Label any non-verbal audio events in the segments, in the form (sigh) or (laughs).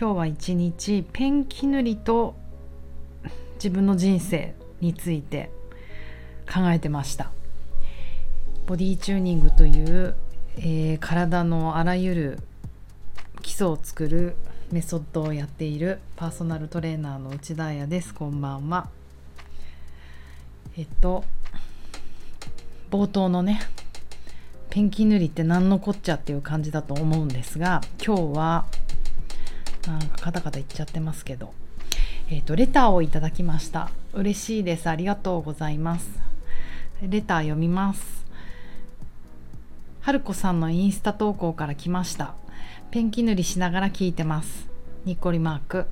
今日は一日ペンキ塗りと自分の人生について考えてました。ボディチューニングという、えー、体のあらゆる基礎を作るメソッドをやっているパーソナルトレーナーの内田彩です。こんばんは。えっと冒頭のねペンキ塗りって何のこっちゃっていう感じだと思うんですが今日はなんかカタカタ言っちゃってますけど。えっ、とレターをいただきました。嬉しいです。ありがとうございます。レター読みます。春子さんのインスタ投稿から来ました。ペンキ塗りしながら聞いてます。にっこりマーク。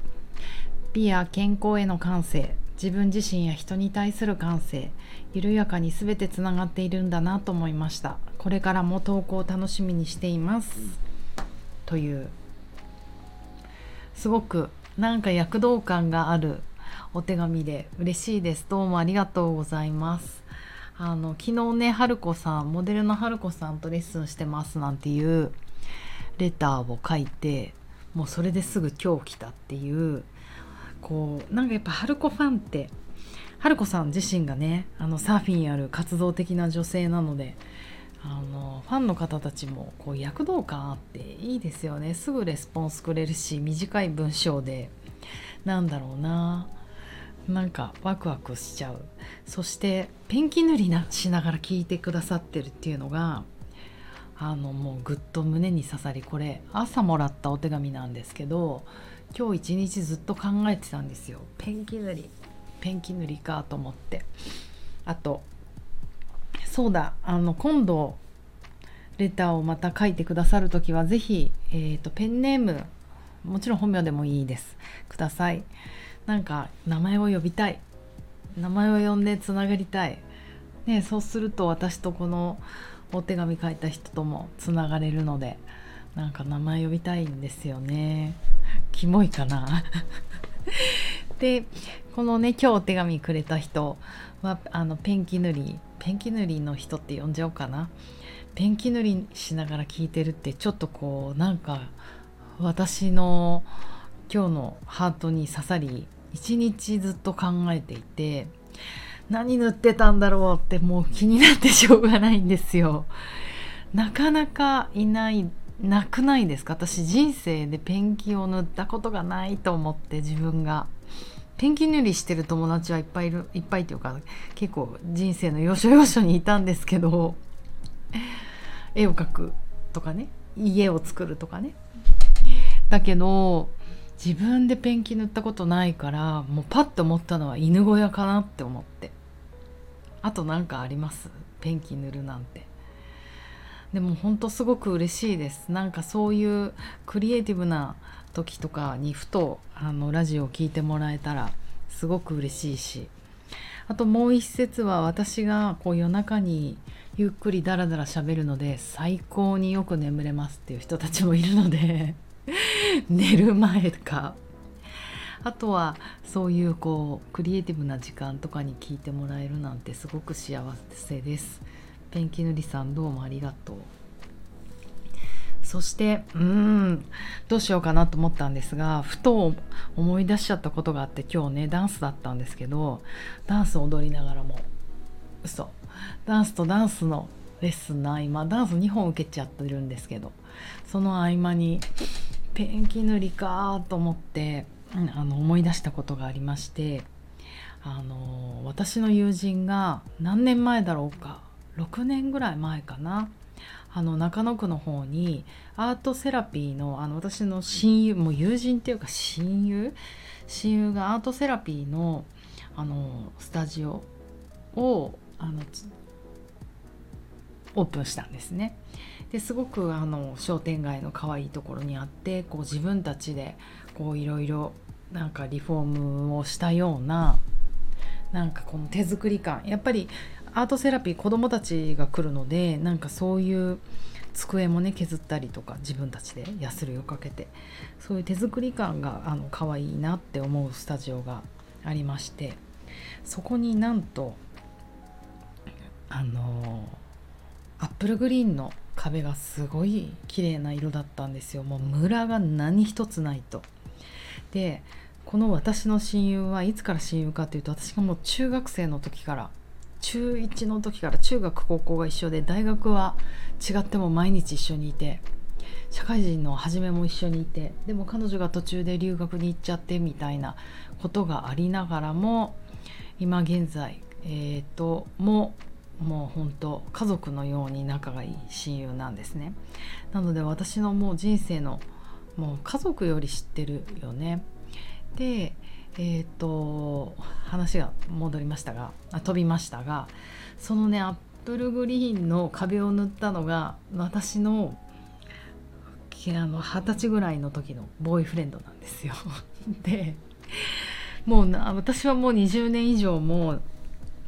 美や健康への感性。自分自身や人に対する感性。緩やかに全てつながっているんだなと思いました。これからも投稿を楽しみにしています。というすごくなんか躍動感があるお手紙で嬉しいです。どうもありがとうございます。あの昨日ね春子さんモデルの春子さんとレッスンしてますなんていうレターを書いてもうそれですぐ今日来たっていうこうなんかやっぱ春子ファンって春子さん自身がねあのサーフィンやる活動的な女性なのであのファンの方たちもこう躍動感あっていいですよね。すぐレスポンスくれるし短い文章で。なんだろうな。なんかワクワクしちゃう。そしてペンキ塗りなしながら聞いてくださってるっていうのがあのもうぐっと胸に刺さりこれ朝もらったお手紙なんですけど今日一日ずっと考えてたんですよ。ペンキ塗り。ペンキ塗りかと思って。あとそうだ。あの今度レターをまた書いてくださる時は是非、えーと、ペンネームもちろん本名でもいいです。ください。なんか名前を呼びたい。名前を呼んでつながりたい、ね、そうすると私とこのお手紙書いた人ともつながれるのでなんか名前呼びたいんですよね。キモいかな。でこのね今日お手紙くれた人はあのペンキ塗りペンキ塗りの人って呼んじゃおうかな。ペンキ塗りしながら聞いてるってちょっとこうなんか私の今日のハートに刺さり一日ずっと考えていて何塗ってたんだろうってもう気になってしょうがないんですよ。なかなかいないなくないですか？私人生でペンキを塗ったことがないと思って自分が。ペンキ塗りしてる友達はいっぱいいるいっぱいっていうか結構人生の要所要所にいたんですけど絵を描くとかね家を作るとかね。だけど自分でペンキ塗ったことないからもうパッと思ったのは犬小屋かなって思って。あと何かあります？ペンキ塗るなんて。でも本当すごく嬉しいです。なんかそういうクリエイティブな時とかにふとあのラジオを聴いてもらえたらすごく嬉しいしあともう一節は私がこう夜中にゆっくりダラダラ喋るので最高によく眠れますっていう人たちもいるので (laughs) 寝る前かあとはそういうこうクリエイティブな時間とかに聞いてもらえるなんてすごく幸せです。ペンキ塗りさんどうもありがとう。そしてうんどうしようかなと思ったんですがふと思い出しちゃったことがあって今日ねダンスだったんですけどダンス踊りながらも嘘。ダンスとダンスのレッスンの合間ダンス2本受けちゃってるんですけどその合間にペンキ塗りかと思って、うん、あの思い出したことがありましてあの私の友人が何年前だろうか6年ぐらい前かなあの中野区の方にアートセラピーのあの私の親友もう友人っていうか親友親友がアートセラピーのあのスタジオをあのオープンしたんですね。ですごくあの商店街の可愛いところにあってこう自分たちでいろいろなんかリフォームをしたようななんかこの手作り感やっぱりアートセラピー子どもたちが来るのでなんかそういう机もね削ったりとか自分たちでヤスリをかけてそういう手作り感があの可愛いなって思うスタジオがありましてそこになんとあのアップルグリーンの壁がすごい綺麗な色だったんですよ。もうムラが何一つないと。でこの私の親友はいつから親友かっていうと私がもう中学生の時から中1の時から中学高校が一緒で大学は違っても毎日一緒にいて社会人の初めも一緒にいてでも彼女が途中で留学に行っちゃってみたいなことがありながらも今現在えーとももう本当家族のように仲がいい親友なんですね。なので私のもう人生のもう家族より知ってるよね。でえっ、ー、と話が戻りましたがあ飛びましたがそのねアップルグリーンの壁を塗ったのが私の二十歳ぐらいの時のボーイフレンドなんですよ。(laughs) でもう私はもう20年以上も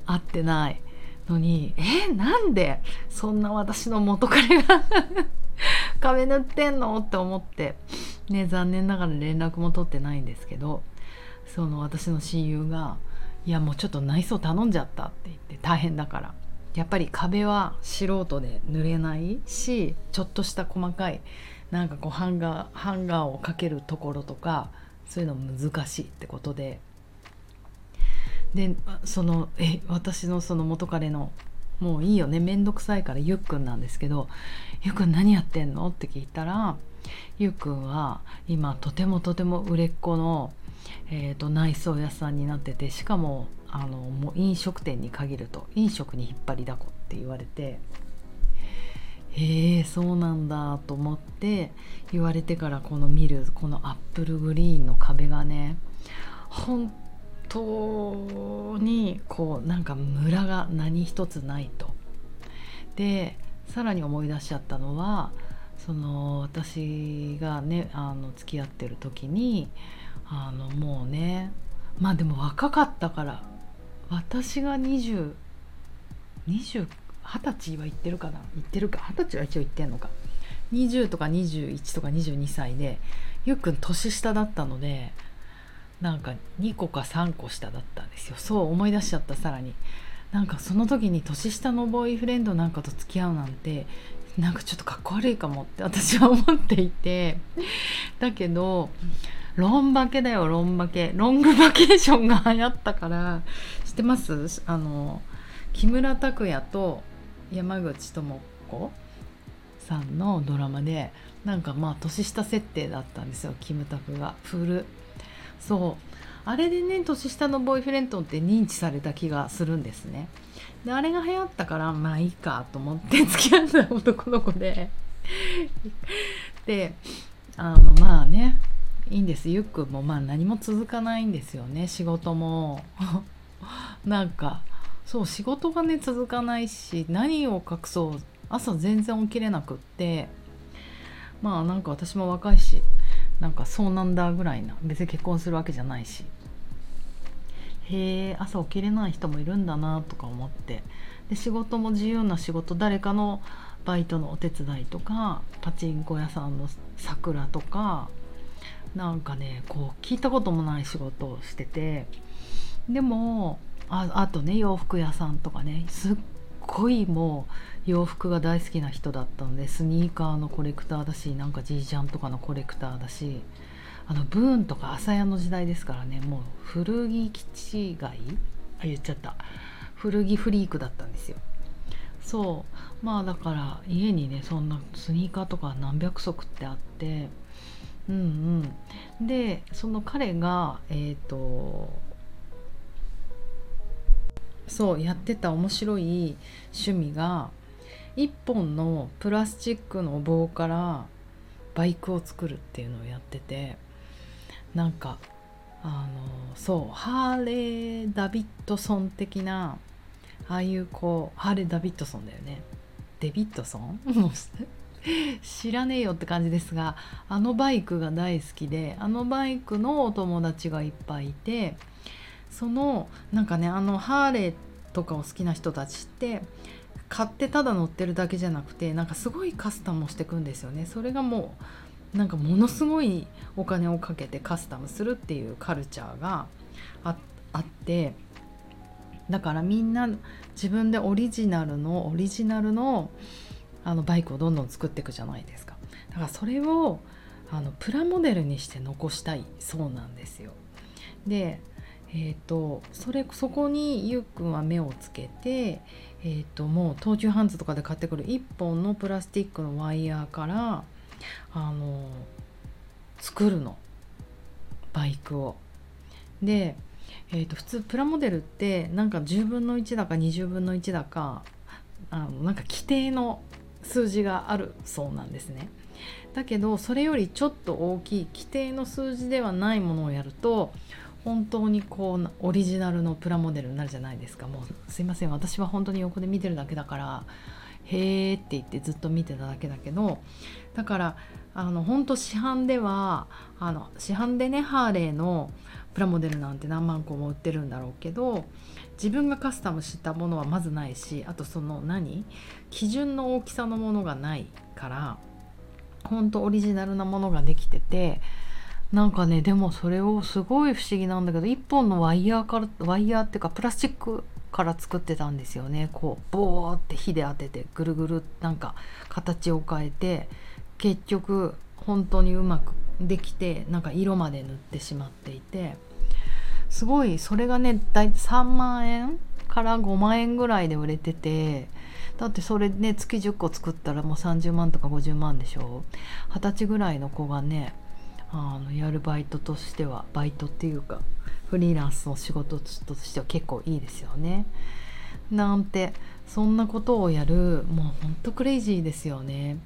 会ってないのにえなんでそんな私の元彼が (laughs) 壁塗ってんの？って思ってね残念ながら連絡も取ってないんですけどその私の親友が「いやもうちょっと内装頼んじゃった」って言って大変だからやっぱり壁は素人で塗れないしちょっとした細かいなんかこうハンガーハンガーをかけるところとかそういうの難しいってことででそのえ私のその元彼のもういいよね面倒くさいからゆっくんなんですけど「ゆっくん何やってんの?」って聞いたらゆっくんは今とてもとても売れっ子の、えーと、内装屋さんになっててしかもあのもう飲食店に限ると飲食に引っ張りだこって言われてへえそうなんだと思って言われてからこの見るこのアップルグリーンの壁がね本当にこうなんかムラが何一つないと。でさらに思い出しちゃったのはその私がねあの付き合ってる時にあのもうね。まあでも若かったから。私が2020 20歳は言ってるかな？言ってるか？二十歳は一応言ってんのか。20とか21とか22歳でゆっくん年下だったのでなんか2個か3個下だったんですよ。そう思い出しちゃったさらに。なんかその時に年下のボーイフレンドなんかと付き合うなんてなんかちょっとかっこ悪いかもって私は思っていて。だけどロンバケだよロンバケロングバケーションが流行ったから。知ってます？あの木村拓哉と山口智子さんのドラマでなんかまあ年下設定だったんですよキムタクが。フルそう。あれでね年下のボーイフレンドって認知された気がするんですね。であれが流行ったからまあいいかと思って付き合った男の子で。であのまあねいいんです。ゆっくんもまあ何も続かないんですよね。仕事も。(laughs) なんかそう仕事がね続かないし何を隠そう。朝全然起きれなくって。まあなんか私も若いしなんかそうなんだぐらいな。別に結婚するわけじゃないし。へえ朝起きれない人もいるんだなとか思って。で仕事も自由な仕事誰かのバイトのお手伝いとかパチンコ屋さんの桜とかなんかねこう聞いたこともない仕事をしててでもああとね洋服屋さんとかねすっごいもう洋服が大好きな人だったのでスニーカーのコレクターだしなんかジージャンとかのコレクターだしあのブーンとか朝屋の時代ですからねもう古着基地街あ言っちゃった。古着フリークだったんですよ。そう。まあだから家にねそんなスニーカーとか何百足ってあってうんうん。でその彼がえっ、ー、とそうやってた面白い趣味が1本のプラスチックの棒からバイクを作るっていうのをやっててなんかあのそうハーレー・ダビッドソン的なああいうこうハーレー・ダビッドソンだよね。デビッドソン？(laughs) 知らねえよって感じですがあのバイクが大好きであのバイクのお友達がいっぱいいてそのなんかねあのハーレーとかを好きな人たちって買ってただ乗ってるだけじゃなくてなんかすごいカスタムをしてくんですよね。それがもうなんかものすごいお金をかけてカスタムするっていうカルチャーがあってだからみんな自分でオリジナルのオリジナルのあのバイクをどんどん作っていくじゃないですかだからそれをあのプラモデルにして残したいそうなんですよ。でえーと、それそこにゆうくんは目をつけて、えーと、もう東急ハンズとかで買ってくる1本のプラスチックのワイヤーからあの作るのバイクを。で、えーと、普通プラモデルってなんか10分の1だか20分の1だかあのなんか規定の数字があるそうなんですね。だけどそれよりちょっと大きい規定の数字ではないものをやると本当にこうオリジナルのプラモデルになるじゃないですかもうすいません私は本当に横で見てるだけだからへーって言ってずっと見てただけだけどだからあの本当市販ではあの市販でねハーレーのプラモデルなんて何万個も売ってるんだろうけど自分がカスタムしたものはまずないしあとその何？基準の大きさのものがないから本当オリジナルなものができててなんかねでもそれをすごい不思議なんだけど1本のワイヤーからワイヤーっていうかプラスチックから作ってたんですよね。こうボーって火で当ててぐるぐるなんか形を変えて結局本当にうまくできてなんか色まで塗ってしまっていて。すごいそれがね大体3万円から5万円ぐらいで売れててだってそれね月10個作ったらもう30万とか50万でしょ？二十歳ぐらいの子がねあのやるバイトとしてはバイトっていうかフリーランスの仕事としては結構いいですよね。なんてそんなことをやるもうほんとクレイジーですよね。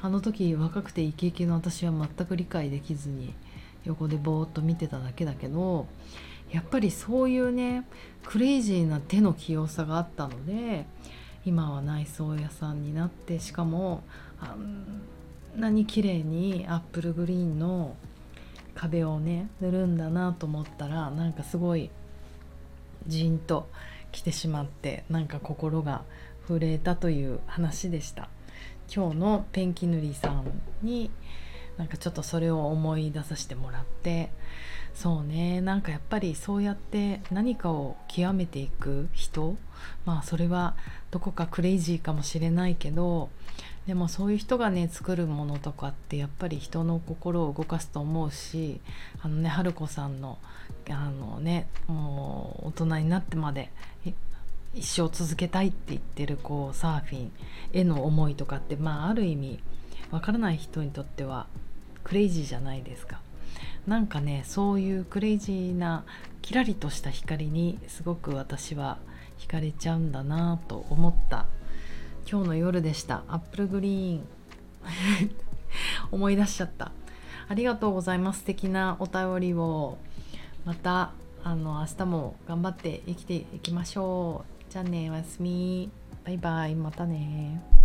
あの時若くてイケイケの私は全く理解できずに横でぼーっと見てただけだけどやっぱりそういうねクレイジーな手の器用さがあったので今は内装屋さんになってしかもあんなに綺麗にアップルグリーンの壁をね塗るんだなと思ったらなんかすごいじんと来てしまってなんか心が震えたという話でした。今日のペンキ塗りさんになんかちょっとそれを思い出させてもらってそうねなんかやっぱりそうやって何かを極めていく人まあそれはどこかクレイジーかもしれないけどでもそういう人がね作るものとかってやっぱり人の心を動かすと思うしあのね春子さんのあのねもう大人になってまで一生続けたいって言ってるこうサーフィンへの思いとかってまあある意味わからない人にとってはクレイジーじゃないですか。なんかねそういうクレイジーなキラリとした光にすごく私は惹かれちゃうんだなと思った。今日の夜でした。アップルグリーン思い出しちゃった。ありがとうございます。素敵なお便りを。またあの明日も頑張って生きていきましょう。じゃあねおやすみ。バイバイ。またね。